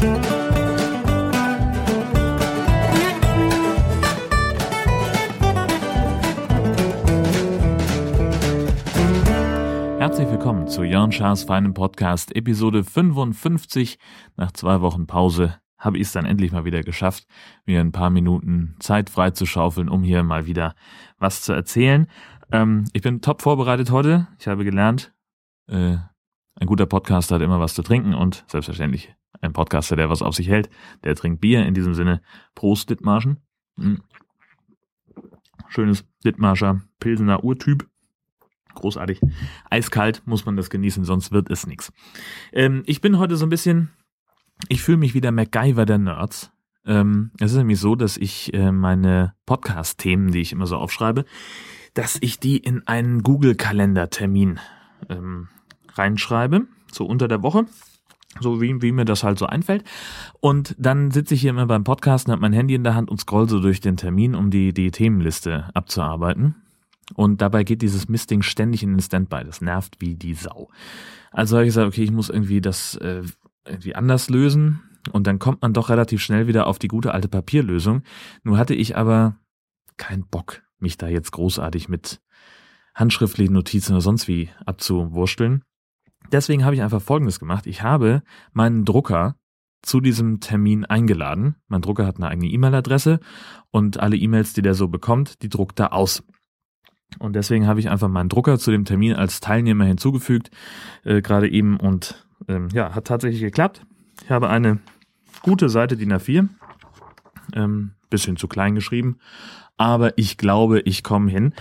Herzlich willkommen zu Jörn Schaas feinem Podcast, Episode 55. Nach zwei Wochen Pause habe ich es dann endlich mal wieder geschafft, mir ein paar Minuten Zeit freizuschaufeln, um hier mal wieder was zu erzählen. Ähm, ich bin top vorbereitet heute. Ich habe gelernt, äh, ein guter Podcaster hat immer was zu trinken und selbstverständlich ein Podcaster, der was auf sich hält, der trinkt Bier. In diesem Sinne, Prost Dittmarschen. Mhm. Schönes Dittmarscher Pilsener Urtyp. Großartig. Eiskalt muss man das genießen, sonst wird es nichts. Ähm, ich bin heute so ein bisschen ich fühle mich wie der MacGyver der Nerds. Ähm, es ist nämlich so, dass ich äh, meine Podcast-Themen, die ich immer so aufschreibe, dass ich die in einen Google-Kalender-Termin ähm, reinschreibe, so unter der Woche, so wie, wie mir das halt so einfällt. Und dann sitze ich hier immer beim Podcasten, habe mein Handy in der Hand und scroll so durch den Termin, um die, die Themenliste abzuarbeiten. Und dabei geht dieses Mistding ständig in den Standby. Das nervt wie die Sau. Also habe ich gesagt, okay, ich muss irgendwie das äh, irgendwie anders lösen. Und dann kommt man doch relativ schnell wieder auf die gute alte Papierlösung. Nur hatte ich aber keinen Bock, mich da jetzt großartig mit handschriftlichen Notizen oder sonst wie abzuwursteln. Deswegen habe ich einfach Folgendes gemacht. Ich habe meinen Drucker zu diesem Termin eingeladen. Mein Drucker hat eine eigene E-Mail-Adresse und alle E-Mails, die der so bekommt, die druckt er aus. Und deswegen habe ich einfach meinen Drucker zu dem Termin als Teilnehmer hinzugefügt, äh, gerade eben und ähm, ja, hat tatsächlich geklappt. Ich habe eine gute Seite DIN A4, ähm, bisschen zu klein geschrieben, aber ich glaube, ich komme hin.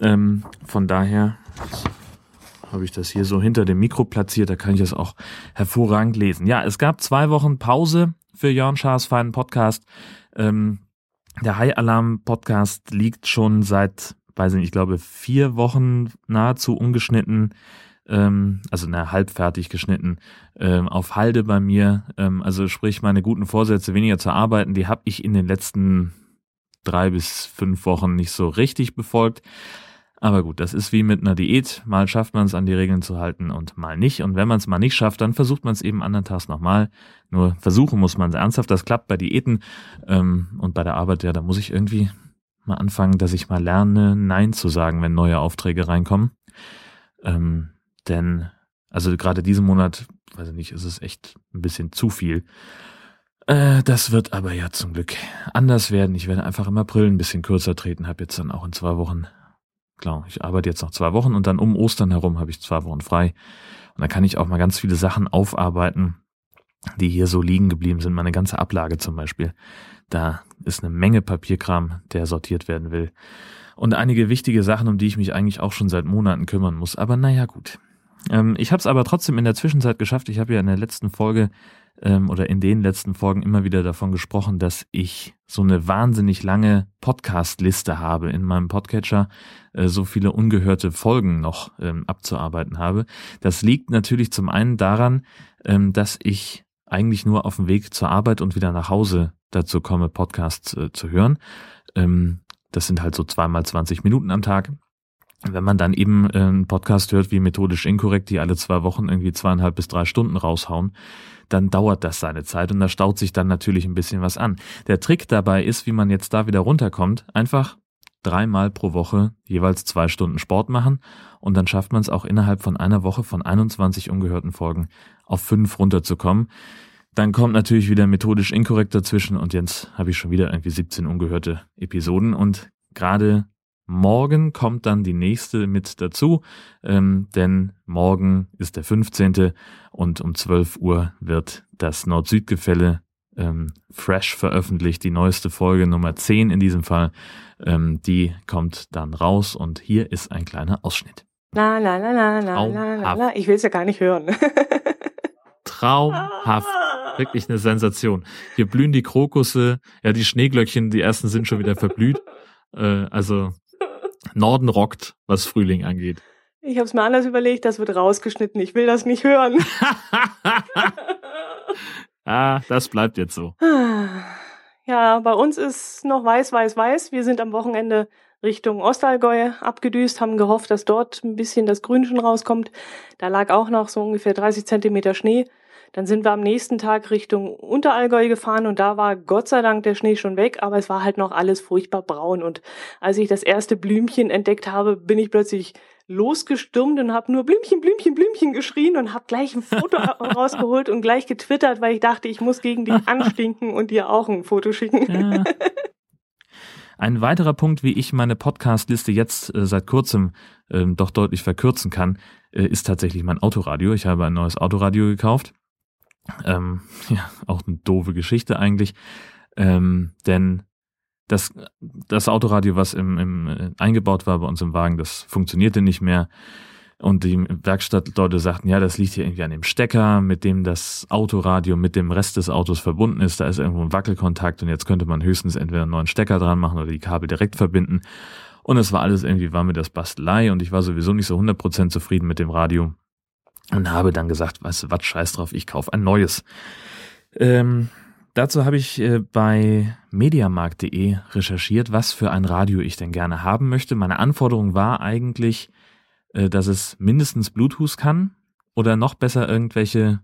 Ähm, von daher habe ich das hier so hinter dem Mikro platziert, da kann ich das auch hervorragend lesen. Ja, es gab zwei Wochen Pause für Jörn Schaas feinen Podcast. Ähm, der High Alarm Podcast liegt schon seit, weiß nicht, ich glaube vier Wochen nahezu ungeschnitten ähm, also na, halbfertig geschnitten, ähm, auf Halde bei mir. Ähm, also sprich, meine guten Vorsätze, weniger zu arbeiten, die habe ich in den letzten drei bis fünf Wochen nicht so richtig befolgt. Aber gut, das ist wie mit einer Diät. Mal schafft man es, an die Regeln zu halten und mal nicht. Und wenn man es mal nicht schafft, dann versucht man es eben anderen Tags nochmal. Nur versuchen muss man es ernsthaft. Das klappt bei Diäten ähm, und bei der Arbeit, ja, da muss ich irgendwie mal anfangen, dass ich mal lerne, Nein zu sagen, wenn neue Aufträge reinkommen. Ähm, denn, also gerade diesen Monat, weiß ich nicht, ist es echt ein bisschen zu viel. Äh, das wird aber ja zum Glück anders werden. Ich werde einfach im April ein bisschen kürzer treten, habe jetzt dann auch in zwei Wochen, klar, ich arbeite jetzt noch zwei Wochen und dann um Ostern herum habe ich zwei Wochen frei. Und dann kann ich auch mal ganz viele Sachen aufarbeiten, die hier so liegen geblieben sind. Meine ganze Ablage zum Beispiel. Da ist eine Menge Papierkram, der sortiert werden will. Und einige wichtige Sachen, um die ich mich eigentlich auch schon seit Monaten kümmern muss. Aber naja, gut. Ähm, ich habe es aber trotzdem in der Zwischenzeit geschafft. Ich habe ja in der letzten Folge ähm, oder in den letzten Folgen immer wieder davon gesprochen, dass ich so eine wahnsinnig lange Podcast-Liste habe in meinem Podcatcher, äh, so viele ungehörte Folgen noch ähm, abzuarbeiten habe. Das liegt natürlich zum einen daran, ähm, dass ich eigentlich nur auf dem Weg zur Arbeit und wieder nach Hause dazu komme, Podcasts äh, zu hören. Ähm, das sind halt so zweimal 20 Minuten am Tag wenn man dann eben äh, einen Podcast hört wie methodisch inkorrekt, die alle zwei Wochen irgendwie zweieinhalb bis drei Stunden raushauen, dann dauert das seine Zeit und da staut sich dann natürlich ein bisschen was an. Der Trick dabei ist, wie man jetzt da wieder runterkommt, einfach dreimal pro Woche jeweils zwei Stunden Sport machen und dann schafft man es auch innerhalb von einer Woche von 21 ungehörten Folgen auf fünf runterzukommen. Dann kommt natürlich wieder methodisch inkorrekt dazwischen und jetzt habe ich schon wieder irgendwie 17 ungehörte Episoden und gerade Morgen kommt dann die nächste mit dazu, ähm, denn morgen ist der 15. und um 12 Uhr wird das Nord-Süd-Gefälle ähm, fresh veröffentlicht, die neueste Folge Nummer 10 in diesem Fall. Ähm, die kommt dann raus und hier ist ein kleiner Ausschnitt. La la la la la la la. Ich will es ja gar nicht hören. Traumhaft. Wirklich eine Sensation. Hier blühen die Krokusse, ja, die Schneeglöckchen, die ersten sind schon wieder verblüht. Äh, also Norden rockt, was Frühling angeht. Ich habe es mir anders überlegt, das wird rausgeschnitten. Ich will das nicht hören. ah, das bleibt jetzt so. Ja, bei uns ist noch weiß, weiß, weiß. Wir sind am Wochenende Richtung Ostallgäu abgedüst, haben gehofft, dass dort ein bisschen das Grün schon rauskommt. Da lag auch noch so ungefähr 30 Zentimeter Schnee. Dann sind wir am nächsten Tag Richtung Unterallgäu gefahren und da war Gott sei Dank der Schnee schon weg, aber es war halt noch alles furchtbar braun. Und als ich das erste Blümchen entdeckt habe, bin ich plötzlich losgestürmt und habe nur Blümchen, Blümchen, Blümchen geschrien und habe gleich ein Foto rausgeholt und gleich getwittert, weil ich dachte, ich muss gegen dich anstinken und dir auch ein Foto schicken. Ja. Ein weiterer Punkt, wie ich meine Podcast-Liste jetzt äh, seit kurzem äh, doch deutlich verkürzen kann, äh, ist tatsächlich mein Autoradio. Ich habe ein neues Autoradio gekauft. Ähm, ja, auch eine doofe Geschichte eigentlich. Ähm, denn das, das Autoradio, was im, im, äh, eingebaut war bei uns im Wagen, das funktionierte nicht mehr. Und die Werkstattleute sagten, ja, das liegt hier irgendwie an dem Stecker, mit dem das Autoradio mit dem Rest des Autos verbunden ist. Da ist irgendwo ein Wackelkontakt und jetzt könnte man höchstens entweder einen neuen Stecker dran machen oder die Kabel direkt verbinden. Und es war alles irgendwie, war mir das Bastelei und ich war sowieso nicht so 100% zufrieden mit dem Radio und habe dann gesagt, du was, scheiß drauf, ich kaufe ein neues. Ähm, dazu habe ich äh, bei mediamarkt.de recherchiert, was für ein Radio ich denn gerne haben möchte. Meine Anforderung war eigentlich, äh, dass es mindestens Bluetooth kann oder noch besser irgendwelche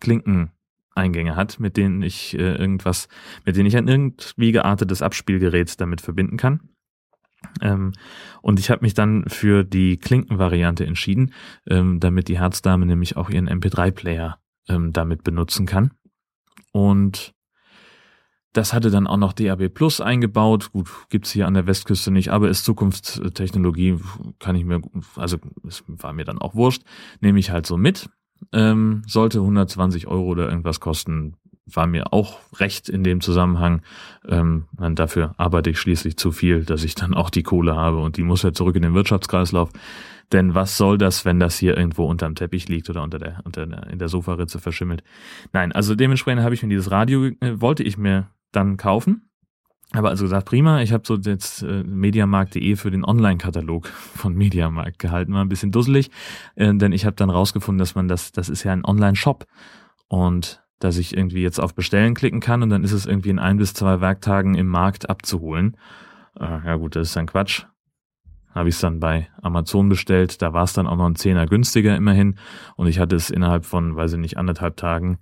Klinkeneingänge hat, mit denen ich äh, irgendwas, mit denen ich ein irgendwie geartetes Abspielgerät damit verbinden kann. Ähm, und ich habe mich dann für die Klinkenvariante entschieden, ähm, damit die Herzdame nämlich auch ihren MP3-Player ähm, damit benutzen kann. Und das hatte dann auch noch DAB Plus eingebaut. Gut, gibt's hier an der Westküste nicht, aber ist Zukunftstechnologie, kann ich mir, also es war mir dann auch wurscht, nehme ich halt so mit. Ähm, sollte 120 Euro oder irgendwas kosten, war mir auch recht in dem Zusammenhang. Ähm, dafür arbeite ich schließlich zu viel, dass ich dann auch die Kohle habe und die muss ja zurück in den Wirtschaftskreislauf. Denn was soll das, wenn das hier irgendwo unterm Teppich liegt oder unter der, unter der, in der Sofaritze verschimmelt? Nein, also dementsprechend habe ich mir dieses Radio, äh, wollte ich mir dann kaufen. Aber also gesagt, prima, ich habe so jetzt äh, mediamarkt.de für den Online-Katalog von Mediamarkt gehalten, war ein bisschen dusselig, äh, denn ich habe dann rausgefunden, dass man das, das ist ja ein Online-Shop und dass ich irgendwie jetzt auf Bestellen klicken kann und dann ist es irgendwie in ein bis zwei Werktagen im Markt abzuholen. Äh, ja gut, das ist dann Quatsch. Habe ich es dann bei Amazon bestellt, da war es dann auch noch ein Zehner günstiger immerhin und ich hatte es innerhalb von, weiß ich nicht, anderthalb Tagen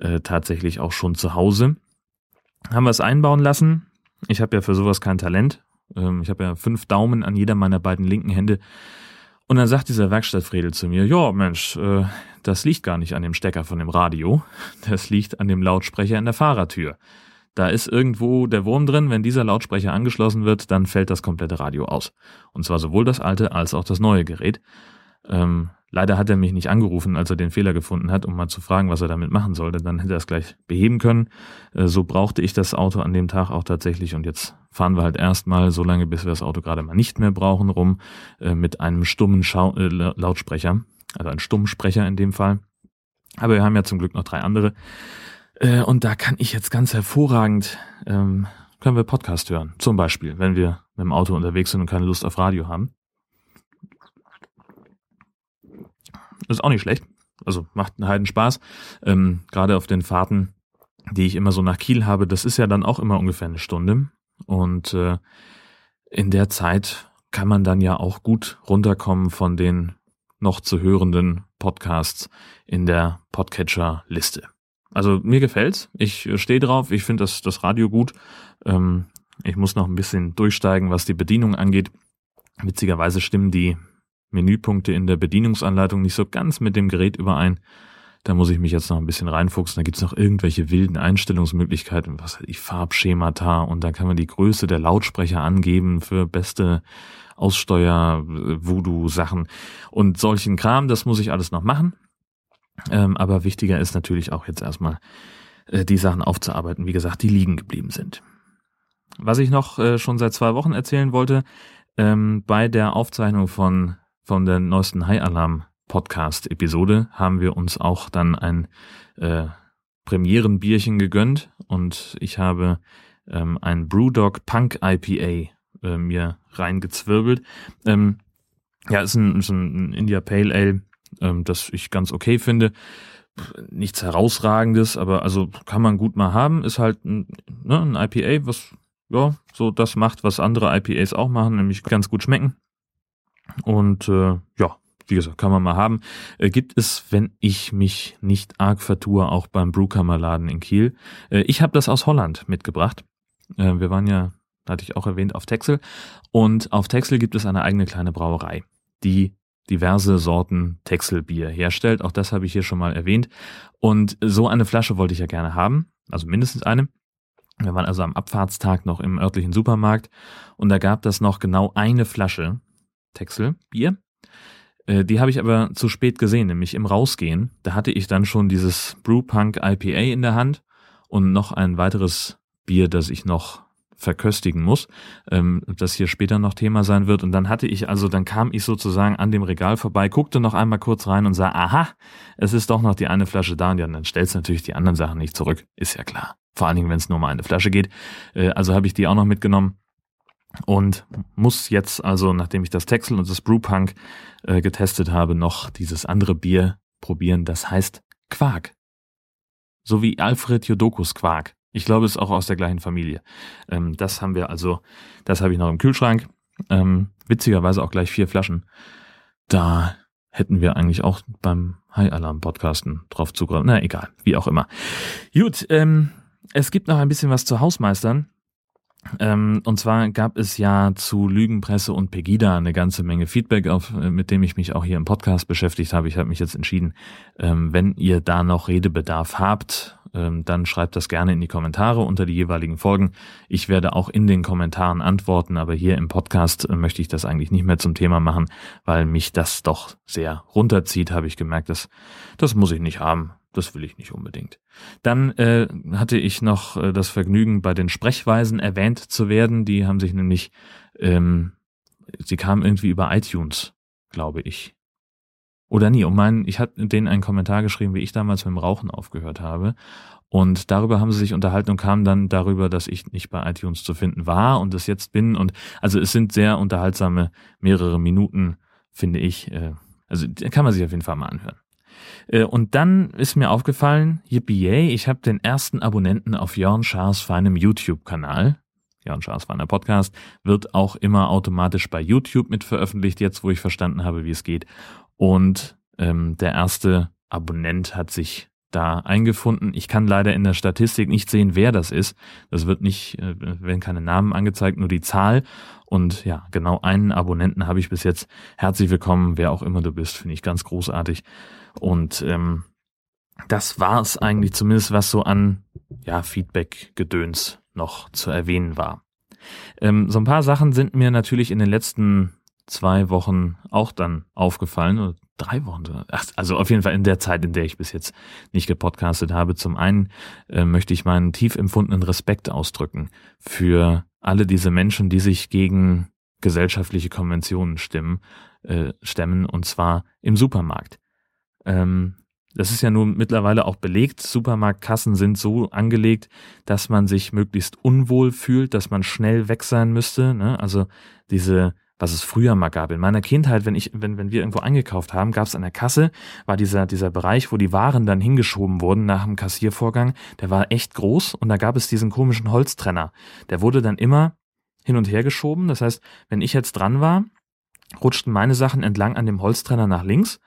äh, tatsächlich auch schon zu Hause haben wir es einbauen lassen. Ich habe ja für sowas kein Talent. Ähm, ich habe ja fünf Daumen an jeder meiner beiden linken Hände. Und dann sagt dieser Werkstattfredel zu mir, ja Mensch, äh, das liegt gar nicht an dem Stecker von dem Radio, das liegt an dem Lautsprecher in der Fahrertür. Da ist irgendwo der Wurm drin, wenn dieser Lautsprecher angeschlossen wird, dann fällt das komplette Radio aus. Und zwar sowohl das alte als auch das neue Gerät. Ähm, Leider hat er mich nicht angerufen, als er den Fehler gefunden hat, um mal zu fragen, was er damit machen sollte. Dann hätte er es gleich beheben können. Äh, so brauchte ich das Auto an dem Tag auch tatsächlich. Und jetzt fahren wir halt erstmal so lange, bis wir das Auto gerade mal nicht mehr brauchen, rum äh, mit einem stummen Schau äh, Lautsprecher. Also ein Stummsprecher in dem Fall. Aber wir haben ja zum Glück noch drei andere. Und da kann ich jetzt ganz hervorragend, ähm, können wir Podcast hören. Zum Beispiel, wenn wir mit dem Auto unterwegs sind und keine Lust auf Radio haben. ist auch nicht schlecht. Also macht einen heiden Spaß. Ähm, Gerade auf den Fahrten, die ich immer so nach Kiel habe, das ist ja dann auch immer ungefähr eine Stunde. Und äh, in der Zeit kann man dann ja auch gut runterkommen von den noch zu hörenden Podcasts in der Podcatcher-Liste. Also mir gefällt's. Ich stehe drauf. Ich finde das, das Radio gut. Ähm, ich muss noch ein bisschen durchsteigen, was die Bedienung angeht. Witzigerweise stimmen die Menüpunkte in der Bedienungsanleitung nicht so ganz mit dem Gerät überein. Da muss ich mich jetzt noch ein bisschen reinfuchsen. Da gibt's noch irgendwelche wilden Einstellungsmöglichkeiten, was ich, Farbschemata und da kann man die Größe der Lautsprecher angeben für beste Aussteuer, Voodoo-Sachen und solchen Kram. Das muss ich alles noch machen. Ähm, aber wichtiger ist natürlich auch jetzt erstmal äh, die Sachen aufzuarbeiten, wie gesagt, die liegen geblieben sind. Was ich noch äh, schon seit zwei Wochen erzählen wollte, ähm, bei der Aufzeichnung von von der neuesten High Alarm Podcast Episode haben wir uns auch dann ein äh, Premierenbierchen gegönnt und ich habe ähm, ein Brewdog Punk IPA äh, mir reingezwirbelt. Ähm, ja, ist ein, ist ein India Pale Ale, ähm, das ich ganz okay finde. Nichts herausragendes, aber also kann man gut mal haben. Ist halt ein, ne, ein IPA, was ja so das macht, was andere IPAs auch machen, nämlich ganz gut schmecken. Und äh, ja, wie gesagt, kann man mal haben. Äh, gibt es, wenn ich mich nicht arg vertue, auch beim Brewkammerladen in Kiel. Äh, ich habe das aus Holland mitgebracht. Äh, wir waren ja, hatte ich auch erwähnt, auf Texel. Und auf Texel gibt es eine eigene kleine Brauerei, die diverse Sorten Texelbier herstellt. Auch das habe ich hier schon mal erwähnt. Und so eine Flasche wollte ich ja gerne haben, also mindestens eine. Wir waren also am Abfahrtstag noch im örtlichen Supermarkt und da gab das noch genau eine Flasche Texelbier äh, die habe ich aber zu spät gesehen, nämlich im Rausgehen. Da hatte ich dann schon dieses Brewpunk IPA in der Hand und noch ein weiteres Bier, das ich noch verköstigen muss, ähm, das hier später noch Thema sein wird. Und dann hatte ich, also dann kam ich sozusagen an dem Regal vorbei, guckte noch einmal kurz rein und sah, aha, es ist doch noch die eine Flasche da. Und ja, dann stellst du natürlich die anderen Sachen nicht zurück, ist ja klar. Vor allen Dingen, wenn es nur um eine Flasche geht. Äh, also habe ich die auch noch mitgenommen und muss jetzt also, nachdem ich das Texel und das Brewpunk äh, getestet habe, noch dieses andere Bier probieren. Das heißt Quark. So wie Alfred Jodokus Quark. Ich glaube, es ist auch aus der gleichen Familie. Ähm, das haben wir also, das habe ich noch im Kühlschrank. Ähm, witzigerweise auch gleich vier Flaschen. Da hätten wir eigentlich auch beim High Alarm Podcasten drauf zugreifen. Na egal, wie auch immer. Gut, ähm, es gibt noch ein bisschen was zu Hausmeistern. Ähm, und zwar gab es ja zu Lügenpresse und Pegida eine ganze Menge Feedback, auf, äh, mit dem ich mich auch hier im Podcast beschäftigt habe. Ich habe mich jetzt entschieden, ähm, wenn ihr da noch Redebedarf habt, ähm, dann schreibt das gerne in die Kommentare unter die jeweiligen Folgen. Ich werde auch in den Kommentaren antworten, aber hier im Podcast äh, möchte ich das eigentlich nicht mehr zum Thema machen, weil mich das doch sehr runterzieht, habe ich gemerkt. Das, das muss ich nicht haben das will ich nicht unbedingt. Dann äh, hatte ich noch äh, das Vergnügen, bei den Sprechweisen erwähnt zu werden. Die haben sich nämlich, ähm, sie kamen irgendwie über iTunes, glaube ich. Oder nie. Um meinen, ich hatte denen einen Kommentar geschrieben, wie ich damals mit dem Rauchen aufgehört habe. Und darüber haben sie sich unterhalten und kamen dann darüber, dass ich nicht bei iTunes zu finden war und es jetzt bin. Und also es sind sehr unterhaltsame mehrere Minuten, finde ich. Äh, also kann man sich auf jeden Fall mal anhören. Äh, und dann ist mir aufgefallen, yippie, ich habe den ersten Abonnenten auf Jörn Schaas feinem YouTube-Kanal. Jörn Schaas feiner Podcast wird auch immer automatisch bei YouTube mit veröffentlicht, jetzt wo ich verstanden habe, wie es geht. Und ähm, der erste Abonnent hat sich da eingefunden. Ich kann leider in der Statistik nicht sehen, wer das ist. Das wird nicht, äh, werden keine Namen angezeigt, nur die Zahl. Und ja, genau einen Abonnenten habe ich bis jetzt. Herzlich willkommen, wer auch immer du bist, finde ich ganz großartig. Und ähm, das war es eigentlich zumindest, was so an ja, Feedback-Gedöns noch zu erwähnen war. Ähm, so ein paar Sachen sind mir natürlich in den letzten zwei Wochen auch dann aufgefallen, oder drei Wochen, also auf jeden Fall in der Zeit, in der ich bis jetzt nicht gepodcastet habe. Zum einen äh, möchte ich meinen tief empfundenen Respekt ausdrücken für alle diese Menschen, die sich gegen gesellschaftliche Konventionen stimmen, äh, stemmen, und zwar im Supermarkt. Ähm, das ist ja nun mittlerweile auch belegt. Supermarktkassen sind so angelegt, dass man sich möglichst unwohl fühlt, dass man schnell weg sein müsste. Ne? Also diese, was es früher mal gab. In meiner Kindheit, wenn ich, wenn, wenn wir irgendwo eingekauft haben, gab es an der Kasse, war dieser, dieser Bereich, wo die Waren dann hingeschoben wurden nach dem Kassiervorgang, der war echt groß und da gab es diesen komischen Holztrenner. Der wurde dann immer hin und her geschoben. Das heißt, wenn ich jetzt dran war, rutschten meine Sachen entlang an dem Holztrenner nach links.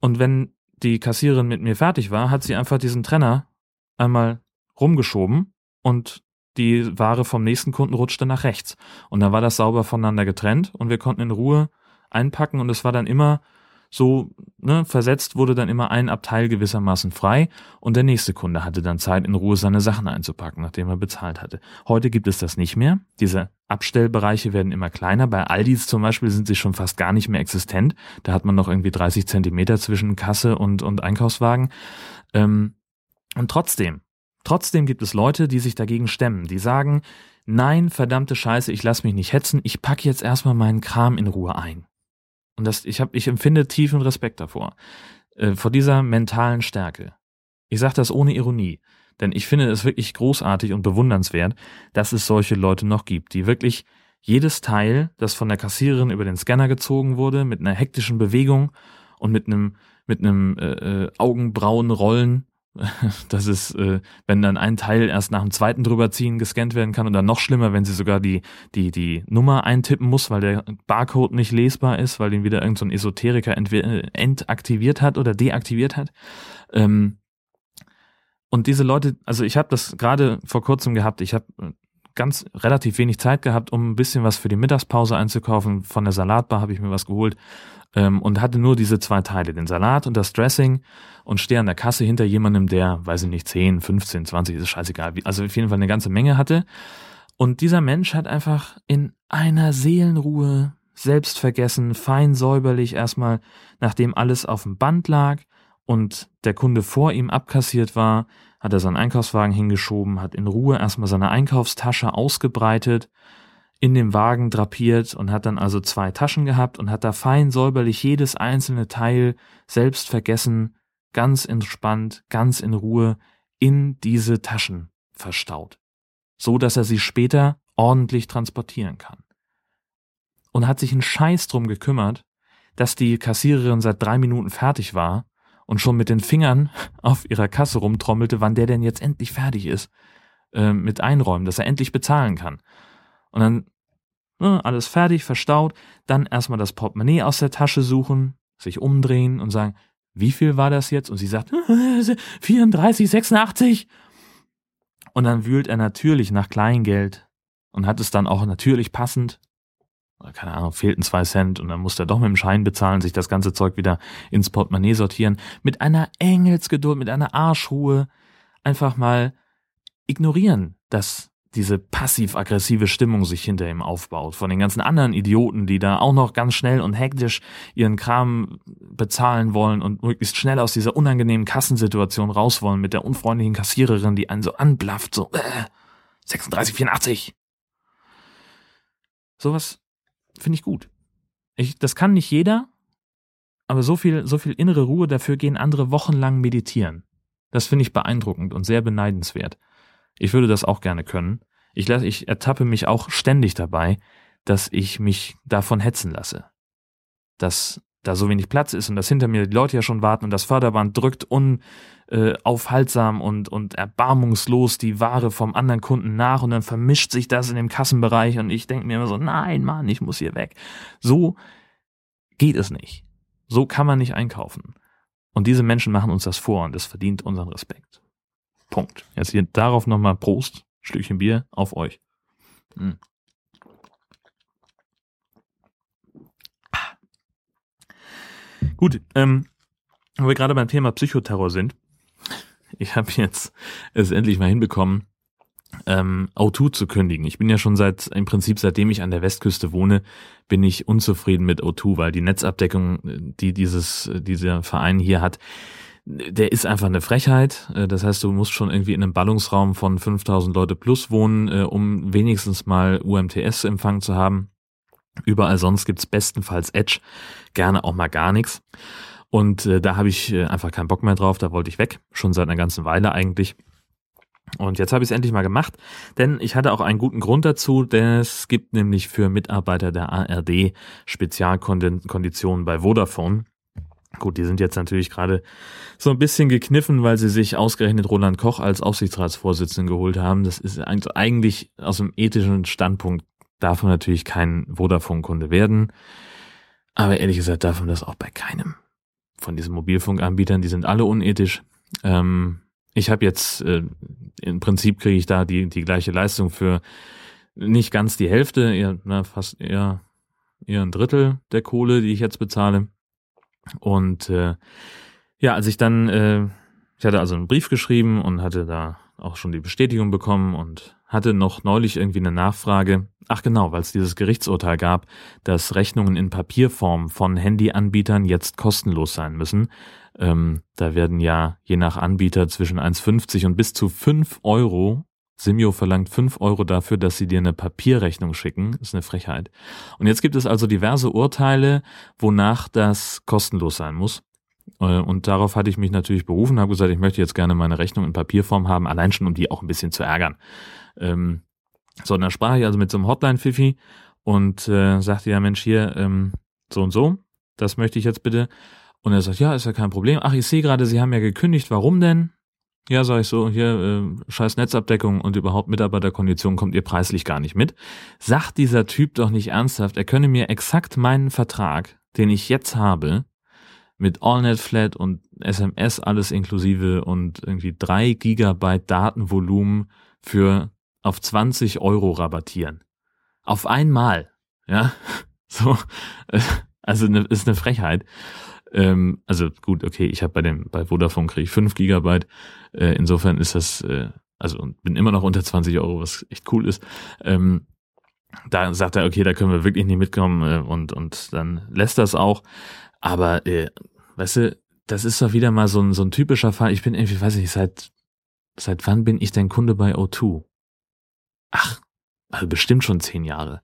Und wenn die Kassiererin mit mir fertig war, hat sie einfach diesen Trenner einmal rumgeschoben und die Ware vom nächsten Kunden rutschte nach rechts. Und dann war das sauber voneinander getrennt und wir konnten in Ruhe einpacken und es war dann immer so ne, versetzt wurde dann immer ein Abteil gewissermaßen frei und der nächste Kunde hatte dann Zeit, in Ruhe seine Sachen einzupacken, nachdem er bezahlt hatte. Heute gibt es das nicht mehr. Diese Abstellbereiche werden immer kleiner. Bei Aldis zum Beispiel sind sie schon fast gar nicht mehr existent. Da hat man noch irgendwie 30 Zentimeter zwischen Kasse und, und Einkaufswagen. Ähm, und trotzdem, trotzdem gibt es Leute, die sich dagegen stemmen, die sagen, nein, verdammte Scheiße, ich lass mich nicht hetzen, ich pack jetzt erstmal meinen Kram in Ruhe ein. Und das, ich, hab, ich empfinde tiefen Respekt davor, äh, vor dieser mentalen Stärke. Ich sage das ohne Ironie, denn ich finde es wirklich großartig und bewundernswert, dass es solche Leute noch gibt, die wirklich jedes Teil, das von der Kassiererin über den Scanner gezogen wurde, mit einer hektischen Bewegung und mit einem mit einem äh, äh, Augenbrauenrollen Das ist, äh, wenn dann ein Teil erst nach dem zweiten drüberziehen gescannt werden kann und dann noch schlimmer, wenn sie sogar die, die, die Nummer eintippen muss, weil der Barcode nicht lesbar ist, weil ihn wieder irgendein so Esoteriker entaktiviert hat oder deaktiviert hat. Ähm, und diese Leute, also ich habe das gerade vor kurzem gehabt, ich habe ganz relativ wenig Zeit gehabt, um ein bisschen was für die Mittagspause einzukaufen. Von der Salatbar habe ich mir was geholt ähm, und hatte nur diese zwei Teile, den Salat und das Dressing und stehe an der Kasse hinter jemandem, der, weiß ich nicht, 10, 15, 20, ist scheißegal, also auf jeden Fall eine ganze Menge hatte. Und dieser Mensch hat einfach in einer Seelenruhe, selbstvergessen, fein säuberlich erstmal, nachdem alles auf dem Band lag und der Kunde vor ihm abkassiert war, hat er seinen Einkaufswagen hingeschoben, hat in Ruhe erstmal seine Einkaufstasche ausgebreitet, in dem Wagen drapiert und hat dann also zwei Taschen gehabt und hat da fein säuberlich jedes einzelne Teil selbst vergessen, ganz entspannt, ganz in Ruhe in diese Taschen verstaut, so dass er sie später ordentlich transportieren kann. Und hat sich einen Scheiß drum gekümmert, dass die Kassiererin seit drei Minuten fertig war und schon mit den Fingern auf ihrer Kasse rumtrommelte, wann der denn jetzt endlich fertig ist äh, mit Einräumen, dass er endlich bezahlen kann. Und dann ne, alles fertig, verstaut, dann erstmal das Portemonnaie aus der Tasche suchen, sich umdrehen und sagen, wie viel war das jetzt? Und sie sagt, 34, 86. Und dann wühlt er natürlich nach Kleingeld und hat es dann auch natürlich passend keine Ahnung, fehlten zwei Cent und dann musste er doch mit dem Schein bezahlen, sich das ganze Zeug wieder ins Portemonnaie sortieren, mit einer Engelsgeduld, mit einer Arschruhe einfach mal ignorieren, dass diese passiv-aggressive Stimmung sich hinter ihm aufbaut, von den ganzen anderen Idioten, die da auch noch ganz schnell und hektisch ihren Kram bezahlen wollen und möglichst schnell aus dieser unangenehmen Kassensituation raus wollen mit der unfreundlichen Kassiererin, die einen so anblafft, so äh, 36, 84. Sowas finde ich gut. Ich, das kann nicht jeder, aber so viel, so viel innere Ruhe, dafür gehen andere wochenlang meditieren. Das finde ich beeindruckend und sehr beneidenswert. Ich würde das auch gerne können. Ich, lasse, ich ertappe mich auch ständig dabei, dass ich mich davon hetzen lasse. Dass da so wenig Platz ist und dass hinter mir die Leute ja schon warten und das Förderband drückt unaufhaltsam äh, und, und erbarmungslos die Ware vom anderen Kunden nach und dann vermischt sich das in dem Kassenbereich und ich denke mir immer so, nein, Mann, ich muss hier weg. So geht es nicht. So kann man nicht einkaufen. Und diese Menschen machen uns das vor und das verdient unseren Respekt. Punkt. Jetzt hier darauf nochmal Prost, Stückchen Bier auf euch. Hm. Gut, ähm, wo wir gerade beim Thema Psychoterror sind, ich habe jetzt es endlich mal hinbekommen, ähm, O2 zu kündigen. Ich bin ja schon seit, im Prinzip seitdem ich an der Westküste wohne, bin ich unzufrieden mit O2, weil die Netzabdeckung, die dieses, dieser Verein hier hat, der ist einfach eine Frechheit. Äh, das heißt, du musst schon irgendwie in einem Ballungsraum von 5000 Leute plus wohnen, äh, um wenigstens mal UMTS-Empfang zu haben. Überall sonst gibt's bestenfalls Edge, gerne auch mal gar nichts. Und äh, da habe ich äh, einfach keinen Bock mehr drauf, da wollte ich weg, schon seit einer ganzen Weile eigentlich. Und jetzt habe ich es endlich mal gemacht, denn ich hatte auch einen guten Grund dazu, denn es gibt nämlich für Mitarbeiter der ARD Spezialkonditionen bei Vodafone. Gut, die sind jetzt natürlich gerade so ein bisschen gekniffen, weil sie sich ausgerechnet Roland Koch als Aufsichtsratsvorsitzenden geholt haben. Das ist eigentlich aus dem ethischen Standpunkt darf man natürlich kein Vodafone-Kunde werden. Aber ehrlich gesagt darf man das auch bei keinem von diesen Mobilfunkanbietern. Die sind alle unethisch. Ähm, ich habe jetzt, äh, im Prinzip kriege ich da die, die gleiche Leistung für nicht ganz die Hälfte, eher, na, fast eher, eher ein Drittel der Kohle, die ich jetzt bezahle. Und äh, ja, als ich dann, äh, ich hatte also einen Brief geschrieben und hatte da auch schon die Bestätigung bekommen und hatte noch neulich irgendwie eine Nachfrage. Ach genau, weil es dieses Gerichtsurteil gab, dass Rechnungen in Papierform von Handyanbietern jetzt kostenlos sein müssen. Ähm, da werden ja je nach Anbieter zwischen 1,50 und bis zu 5 Euro Simio verlangt 5 Euro dafür, dass sie dir eine Papierrechnung schicken. Ist eine Frechheit. Und jetzt gibt es also diverse Urteile, wonach das kostenlos sein muss. Äh, und darauf hatte ich mich natürlich berufen, habe gesagt, ich möchte jetzt gerne meine Rechnung in Papierform haben, allein schon, um die auch ein bisschen zu ärgern. Ähm, so, und dann sprach ich also mit so einem Hotline-Fifi und äh, sagte, ja Mensch, hier, ähm, so und so, das möchte ich jetzt bitte. Und er sagt, ja, ist ja kein Problem. Ach, ich sehe gerade, Sie haben ja gekündigt, warum denn? Ja, sage ich so, hier äh, scheiß Netzabdeckung und überhaupt Mitarbeiterkondition kommt ihr preislich gar nicht mit. Sagt dieser Typ doch nicht ernsthaft, er könne mir exakt meinen Vertrag, den ich jetzt habe, mit AllNet Flat und SMS alles inklusive und irgendwie drei Gigabyte Datenvolumen für auf 20 Euro rabattieren. Auf einmal, ja, so, also ne, ist eine Frechheit. Ähm, also gut, okay, ich habe bei dem bei Vodafone kriege ich 5 Gigabyte. Äh, insofern ist das, äh, also bin immer noch unter 20 Euro, was echt cool ist. Ähm, da sagt er, okay, da können wir wirklich nicht mitkommen äh, und und dann lässt das auch. Aber äh, weißt du, das ist doch wieder mal so ein so ein typischer Fall. Ich bin irgendwie, weiß ich seit seit wann bin ich denn Kunde bei O2? Ach, also bestimmt schon zehn Jahre.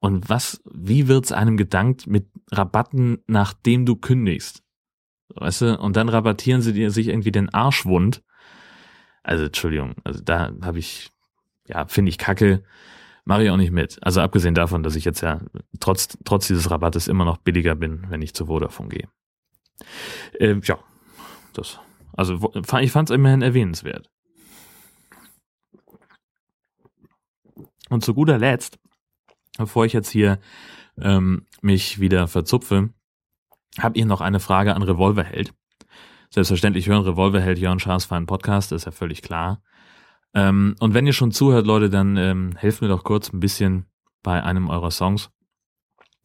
Und was, wie wird's einem gedankt mit Rabatten, nachdem du kündigst? Weißt du? Und dann rabattieren sie dir sich irgendwie den Arschwund. Also, Entschuldigung, also da habe ich, ja, finde ich kacke, mache ich auch nicht mit. Also abgesehen davon, dass ich jetzt ja trotz, trotz dieses Rabattes immer noch billiger bin, wenn ich zu Vodafone gehe. Äh, ja, das, also ich fand es immerhin erwähnenswert. Und zu guter Letzt bevor ich jetzt hier ähm, mich wieder verzupfe, habt ihr noch eine Frage an Revolverheld. Selbstverständlich hören Revolverheld Jörn Schaas für einen Podcast, ist ja völlig klar. Ähm, und wenn ihr schon zuhört, Leute, dann ähm, helft mir doch kurz ein bisschen bei einem eurer Songs.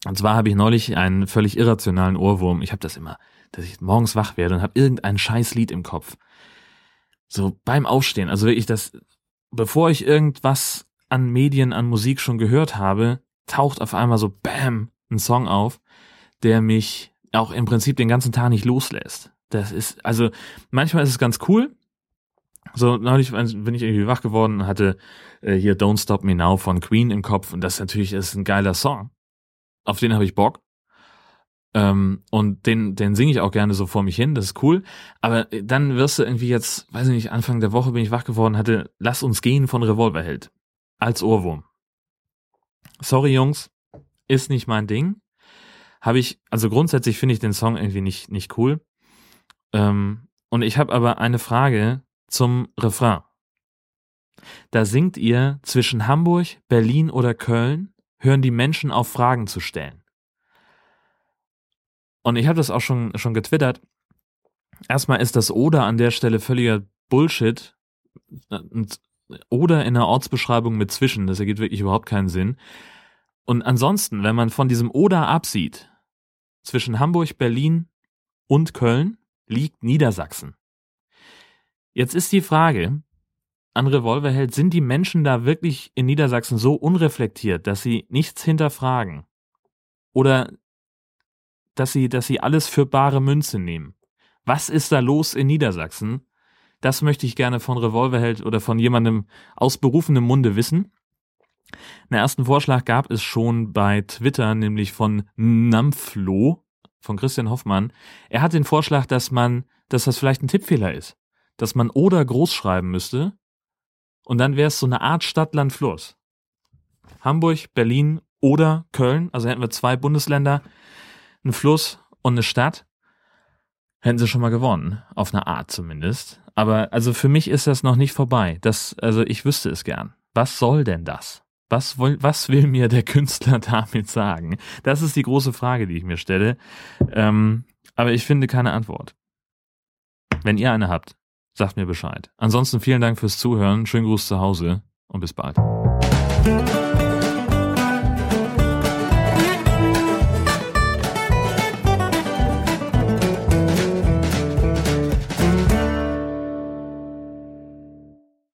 Und zwar habe ich neulich einen völlig irrationalen Ohrwurm. Ich habe das immer, dass ich morgens wach werde und habe irgendein scheiß Lied im Kopf. So beim Aufstehen. Also wirklich das, bevor ich irgendwas an Medien, an Musik schon gehört habe, taucht auf einmal so Bam ein Song auf, der mich auch im Prinzip den ganzen Tag nicht loslässt. Das ist, also manchmal ist es ganz cool. So, neulich bin ich irgendwie wach geworden und hatte äh, hier Don't Stop Me Now von Queen im Kopf und das natürlich ist ein geiler Song. Auf den habe ich Bock. Ähm, und den, den singe ich auch gerne so vor mich hin, das ist cool. Aber äh, dann wirst du irgendwie jetzt, weiß ich nicht, Anfang der Woche bin ich wach geworden, hatte Lass uns gehen von Revolverheld. Als Ohrwurm. Sorry, Jungs, ist nicht mein Ding. Habe ich, also grundsätzlich finde ich den Song irgendwie nicht, nicht cool. Ähm, und ich habe aber eine Frage zum Refrain. Da singt ihr, zwischen Hamburg, Berlin oder Köln hören die Menschen auf Fragen zu stellen. Und ich habe das auch schon, schon getwittert. Erstmal ist das Oder an der Stelle völliger Bullshit. Und oder in der Ortsbeschreibung mit zwischen. Das ergibt wirklich überhaupt keinen Sinn. Und ansonsten, wenn man von diesem oder absieht, zwischen Hamburg, Berlin und Köln liegt Niedersachsen. Jetzt ist die Frage an Revolverheld, sind die Menschen da wirklich in Niedersachsen so unreflektiert, dass sie nichts hinterfragen? Oder dass sie, dass sie alles für bare Münze nehmen? Was ist da los in Niedersachsen, das möchte ich gerne von Revolverheld oder von jemandem aus berufenem Munde wissen. Einen ersten Vorschlag gab es schon bei Twitter, nämlich von Namflo, von Christian Hoffmann. Er hat den Vorschlag, dass man, dass das vielleicht ein Tippfehler ist. Dass man oder groß schreiben müsste. Und dann wäre es so eine Art Stadt-Land-Fluss. Hamburg, Berlin oder Köln. Also hätten wir zwei Bundesländer, einen Fluss und eine Stadt. Hätten sie schon mal gewonnen. Auf eine Art zumindest. Aber also für mich ist das noch nicht vorbei. Das, also ich wüsste es gern. Was soll denn das? Was, will, was will mir der Künstler damit sagen? Das ist die große Frage, die ich mir stelle. Ähm, aber ich finde keine Antwort. Wenn ihr eine habt, sagt mir Bescheid. Ansonsten vielen Dank fürs Zuhören, schönen Gruß zu Hause und bis bald.